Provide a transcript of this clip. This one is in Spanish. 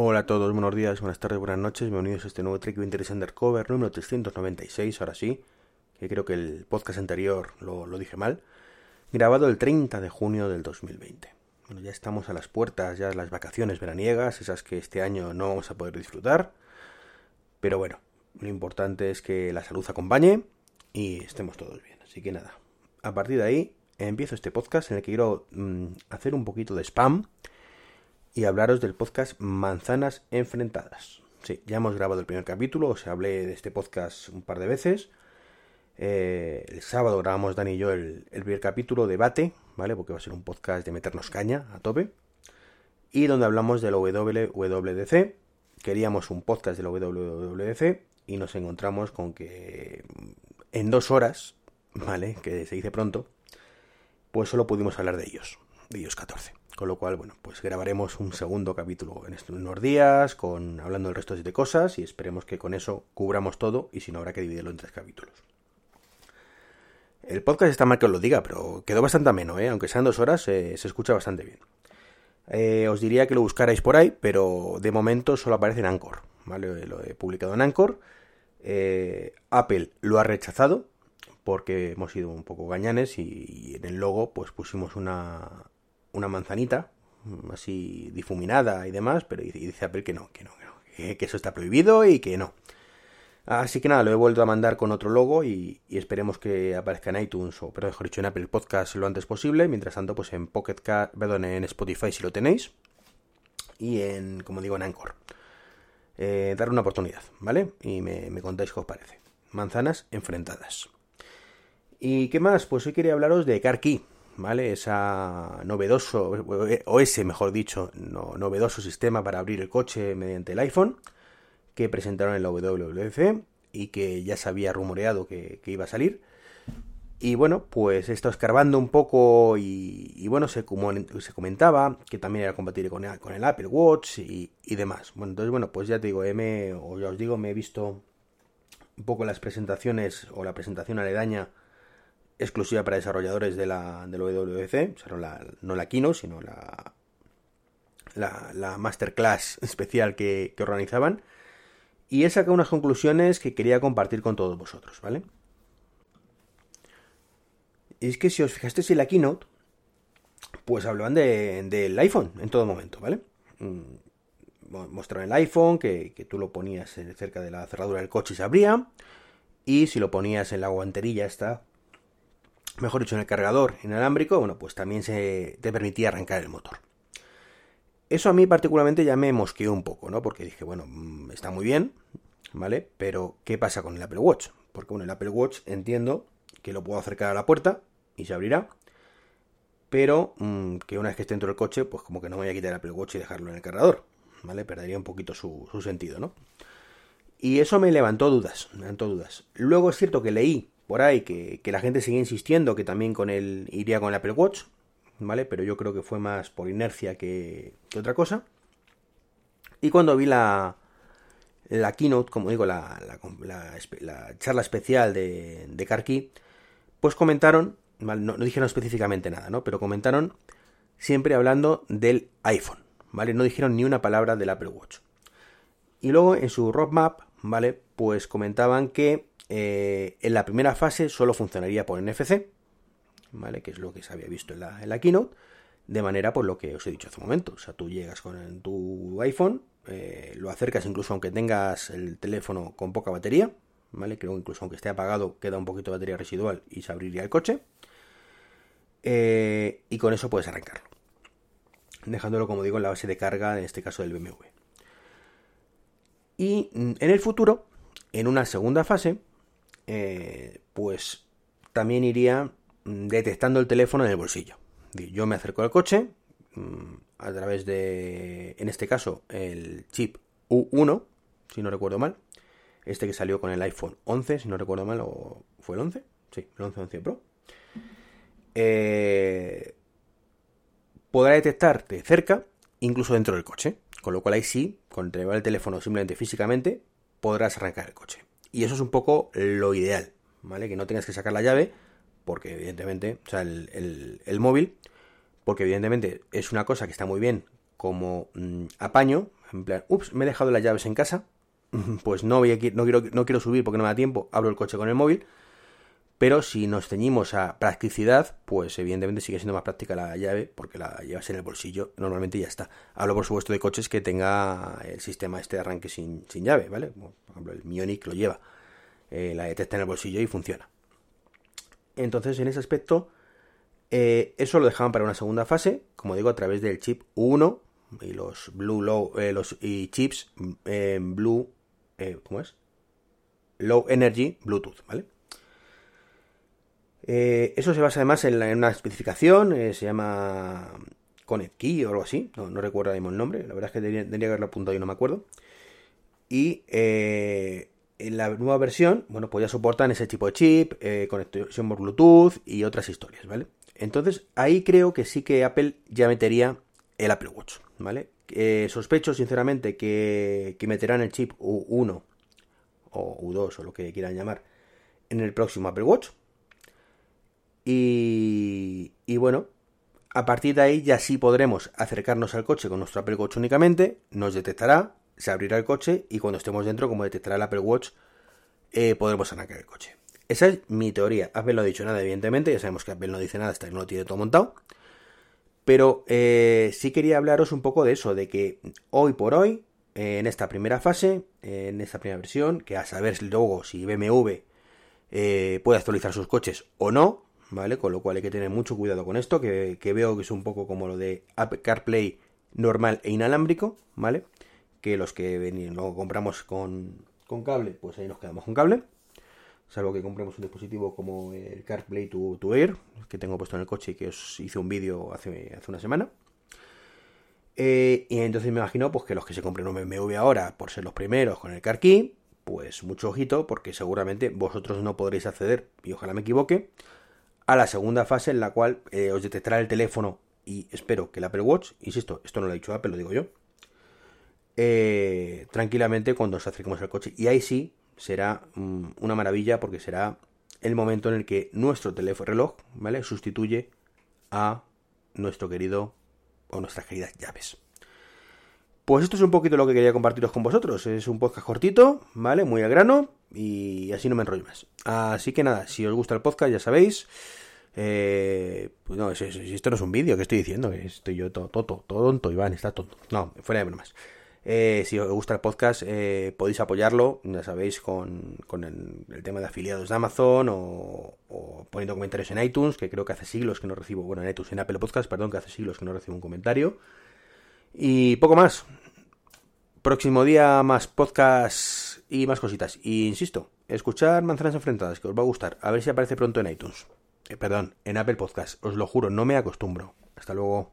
Hola a todos, buenos días, buenas tardes, buenas noches, bienvenidos a este nuevo Trek Interest Undercover número 396, ahora sí, que creo que el podcast anterior lo, dije mal, grabado el 30 de junio del 2020. Bueno, ya estamos a las puertas, ya las vacaciones veraniegas, esas que este año no vamos a poder disfrutar, pero bueno, lo importante es que la salud acompañe y estemos todos bien, así que nada, a partir de ahí empiezo este podcast en el que quiero mmm, hacer un poquito de spam, y hablaros del podcast Manzanas Enfrentadas. Sí, ya hemos grabado el primer capítulo, os hablé de este podcast un par de veces. Eh, el sábado grabamos Dani y yo el, primer capítulo, debate, ¿vale? Porque va a ser un podcast de meternos caña a tope. Y donde hablamos de la WWDC. Queríamos un podcast de la WWDC y nos encontramos con que en dos horas, ¿vale? Que se dice pronto, pues solo pudimos hablar de ellos, de ellos 14. Con lo cual, bueno, pues grabaremos un segundo capítulo en unos días, con hablando del resto de cosas, y esperemos que con eso cubramos todo, y si no habrá que dividirlo en tres capítulos. El podcast está mal que os lo diga, pero quedó bastante ameno, ¿eh? aunque sean dos horas, eh, se escucha bastante bien. Eh, os diría que lo buscarais por ahí, pero de momento solo aparece en Anchor, ¿vale? Lo he publicado en Anchor. Eh, Apple lo ha rechazado, porque hemos sido un poco gañanes, y, y en el logo pues pusimos una, una manzanita, así difuminada y demás, pero dice Apple que no, que no, que no, que, eso está prohibido y que no. Así que nada, lo he vuelto a mandar con otro logo y, esperemos que aparezca en iTunes o, pero mejor dicho, en Apple Podcast lo antes posible. Mientras tanto, pues en Pocket perdón, en Spotify si lo tenéis y en, como digo, en Anchor. Eh, dar una oportunidad, ¿vale? Y me, me contáis qué os parece. Manzanas enfrentadas. ¿Y qué más? Pues hoy quería hablaros de CarKey. ¿Vale? Esa novedoso, o ese mejor dicho, no, novedoso sistema para abrir el coche mediante el iPhone que presentaron en la WWDC y que ya se había rumoreado que, iba a salir. Y bueno, pues he estado escarbando un poco y, bueno, se, como, se, comentaba que también era compatible con el, Apple Watch y, y, demás. Bueno, entonces bueno, pues ya te digo, me, o ya os digo, me he visto un poco las presentaciones o la presentación aledaña exclusiva para desarrolladores de la, de la WWDC, o sea, no la, no la keynote, sino la, la, la masterclass especial que, que, organizaban. Y he sacado unas conclusiones que quería compartir con todos vosotros, ¿vale? Y es que si os fijasteis en la keynote, pues hablaban del de, iPhone en todo momento, ¿vale? Mostraron el iPhone, que, que tú lo ponías cerca de la cerradura del coche y se abría. Y si lo ponías en la guanterilla esta, mejor dicho, en el cargador inalámbrico, bueno, pues también se te permitía arrancar el motor. Eso a mí particularmente ya me mosqueó un poco, ¿no? Porque dije, bueno, mm, está muy bien, ¿vale? Pero, ¿qué pasa con el Apple Watch? Porque, bueno, el Apple Watch entiendo que lo puedo acercar a la puerta y se abrirá, pero mmm, que una vez que esté dentro del coche, pues como que no me voy a quitar el Apple Watch y dejarlo en el cargador, ¿vale? Perdería un poquito su, su sentido, ¿no? Y eso me levantó dudas, me levantó dudas. Luego es cierto que leí por ahí que, que, la gente sigue insistiendo que también con el iría con el Apple Watch, ¿vale? Pero yo creo que fue más por inercia que, otra cosa. Y cuando vi la, la keynote, como digo, la, la, la, la charla especial de, de pues comentaron, no, no, dijeron específicamente nada, ¿no? Pero comentaron siempre hablando del iPhone, ¿vale? No dijeron ni una palabra del Apple Watch. Y luego en su roadmap, ¿vale? Pues comentaban que eh, en la primera fase solo funcionaría por NFC, ¿vale? Que es lo que se había visto en la, keynote, de manera por lo que os he dicho hace un momento. O sea, tú llegas con tu iPhone, eh, lo acercas incluso aunque tengas el teléfono con poca batería, ¿vale? Creo que incluso aunque esté apagado queda un poquito de batería residual y se abriría el coche. Eh, y con eso puedes arrancarlo. Dejándolo, como digo, en la base de carga, en este caso del BMW. Y mm, en el futuro, en una segunda fase, eh, pues también iría mm, detectando el teléfono en el bolsillo. Yo me acerco al coche mm, a través de, en este caso, el chip U1, si no recuerdo mal. Este que salió con el iPhone 11, si no recuerdo mal, o fue el 11. Sí, el 11 11 Pro. Eh, podrá detectar de cerca, incluso dentro del coche. Con lo cual ahí sí, con el teléfono simplemente físicamente, podrás arrancar el coche. Y eso es un poco lo ideal, ¿vale? Que no tengas que sacar la llave, porque evidentemente, o sea, el, el, el móvil, porque evidentemente es una cosa que está muy bien como mmm, apaño, En plan, ups, me he dejado las llaves en casa, pues no, voy a, no, quiero, no quiero subir porque no me da tiempo, abro el coche con el móvil. Pero si nos ceñimos a practicidad, pues evidentemente sigue siendo más práctica la llave porque la llevas en el bolsillo, normalmente ya está. Hablo por supuesto de coches que tenga el sistema este de arranque sin, llave, ¿vale? Por ejemplo, el Mionic lo lleva, eh, la detecta en el bolsillo y funciona. Entonces, en ese aspecto, eh, eso lo dejaban para una segunda fase, como digo, a través del chip 1 y los Blue Low, eh, los y chips en Blue, ¿cómo es? Low Energy Bluetooth, ¿vale? Eh, eso se basa además en, una especificación, eh, se llama Connect Key o algo así, no, recuerdo ahora mismo el nombre, la verdad es que tendría, que haberlo apuntado y no me acuerdo. Y eh, en la nueva versión, bueno, pues ya soportan ese tipo de chip, conexión por Bluetooth y otras historias, ¿vale? Entonces ahí creo que sí que Apple ya metería el Apple Watch, ¿vale? sospecho sinceramente que, que meterán el chip U1 o U2 o lo que quieran llamar en el próximo Apple Watch y, bueno, a partir de ahí ya sí podremos acercarnos al coche con nuestro Apple Watch únicamente, nos detectará, se abrirá el coche y cuando estemos dentro, como detectará el Apple Watch, eh, podremos arrancar el coche. Esa es mi teoría. Apple no ha dicho nada, evidentemente, ya sabemos que Apple no dice nada hasta que no lo tiene todo montado. Pero eh, sí quería hablaros un poco de eso, de que hoy por hoy, en esta primera fase, en esta primera versión, que a saber luego si BMW eh, puede actualizar sus coches o no, ¿vale? Con lo cual hay que tener mucho cuidado con esto, que, veo que es un poco como lo de CarPlay normal e inalámbrico, ¿vale? Que los que ven, lo compramos con, cable, pues ahí nos quedamos con cable. Salvo que compremos un dispositivo como el CarPlay to, to Air, que tengo puesto en el coche y que os hice un vídeo hace, hace una semana. Eh, y entonces me imagino pues, que los que se compren un BMW ahora, por ser los primeros con el CarKey, pues mucho ojito, porque seguramente vosotros no podréis acceder, y ojalá me equivoque, a la segunda fase en la cual eh, os detectará el teléfono y espero que el Apple Watch, insisto, esto no lo ha dicho Apple, lo digo yo, eh, tranquilamente cuando os acerquemos al coche. Y ahí sí será mm, una maravilla porque será el momento en el que nuestro teléfono reloj, ¿vale? Sustituye a nuestro querido o nuestras queridas llaves. Pues esto es un poquito lo que quería compartiros con vosotros. Es un podcast cortito, ¿vale? Muy al grano y así no me enrollo más. Así que nada, si os gusta el podcast ya sabéis. Eh, pues no, esto no es un vídeo que estoy diciendo, estoy yo todo, todo, tonto, Iván, está tonto. No, fuera de bromas. Eh, si os gusta el podcast, eh, podéis apoyarlo, ya sabéis, con, el, tema de afiliados de Amazon o, o, poniendo comentarios en iTunes, que creo que hace siglos que no recibo, bueno, en iTunes, en Apple Podcast, perdón, que hace siglos que no recibo un comentario. Y poco más. Próximo día más podcast y más cositas. Y insisto, escuchar Manzanas Enfrentadas, que os va a gustar. A ver si aparece pronto en iTunes. Eh, perdón, en Apple Podcast. Os lo juro, no me acostumbro. Hasta luego.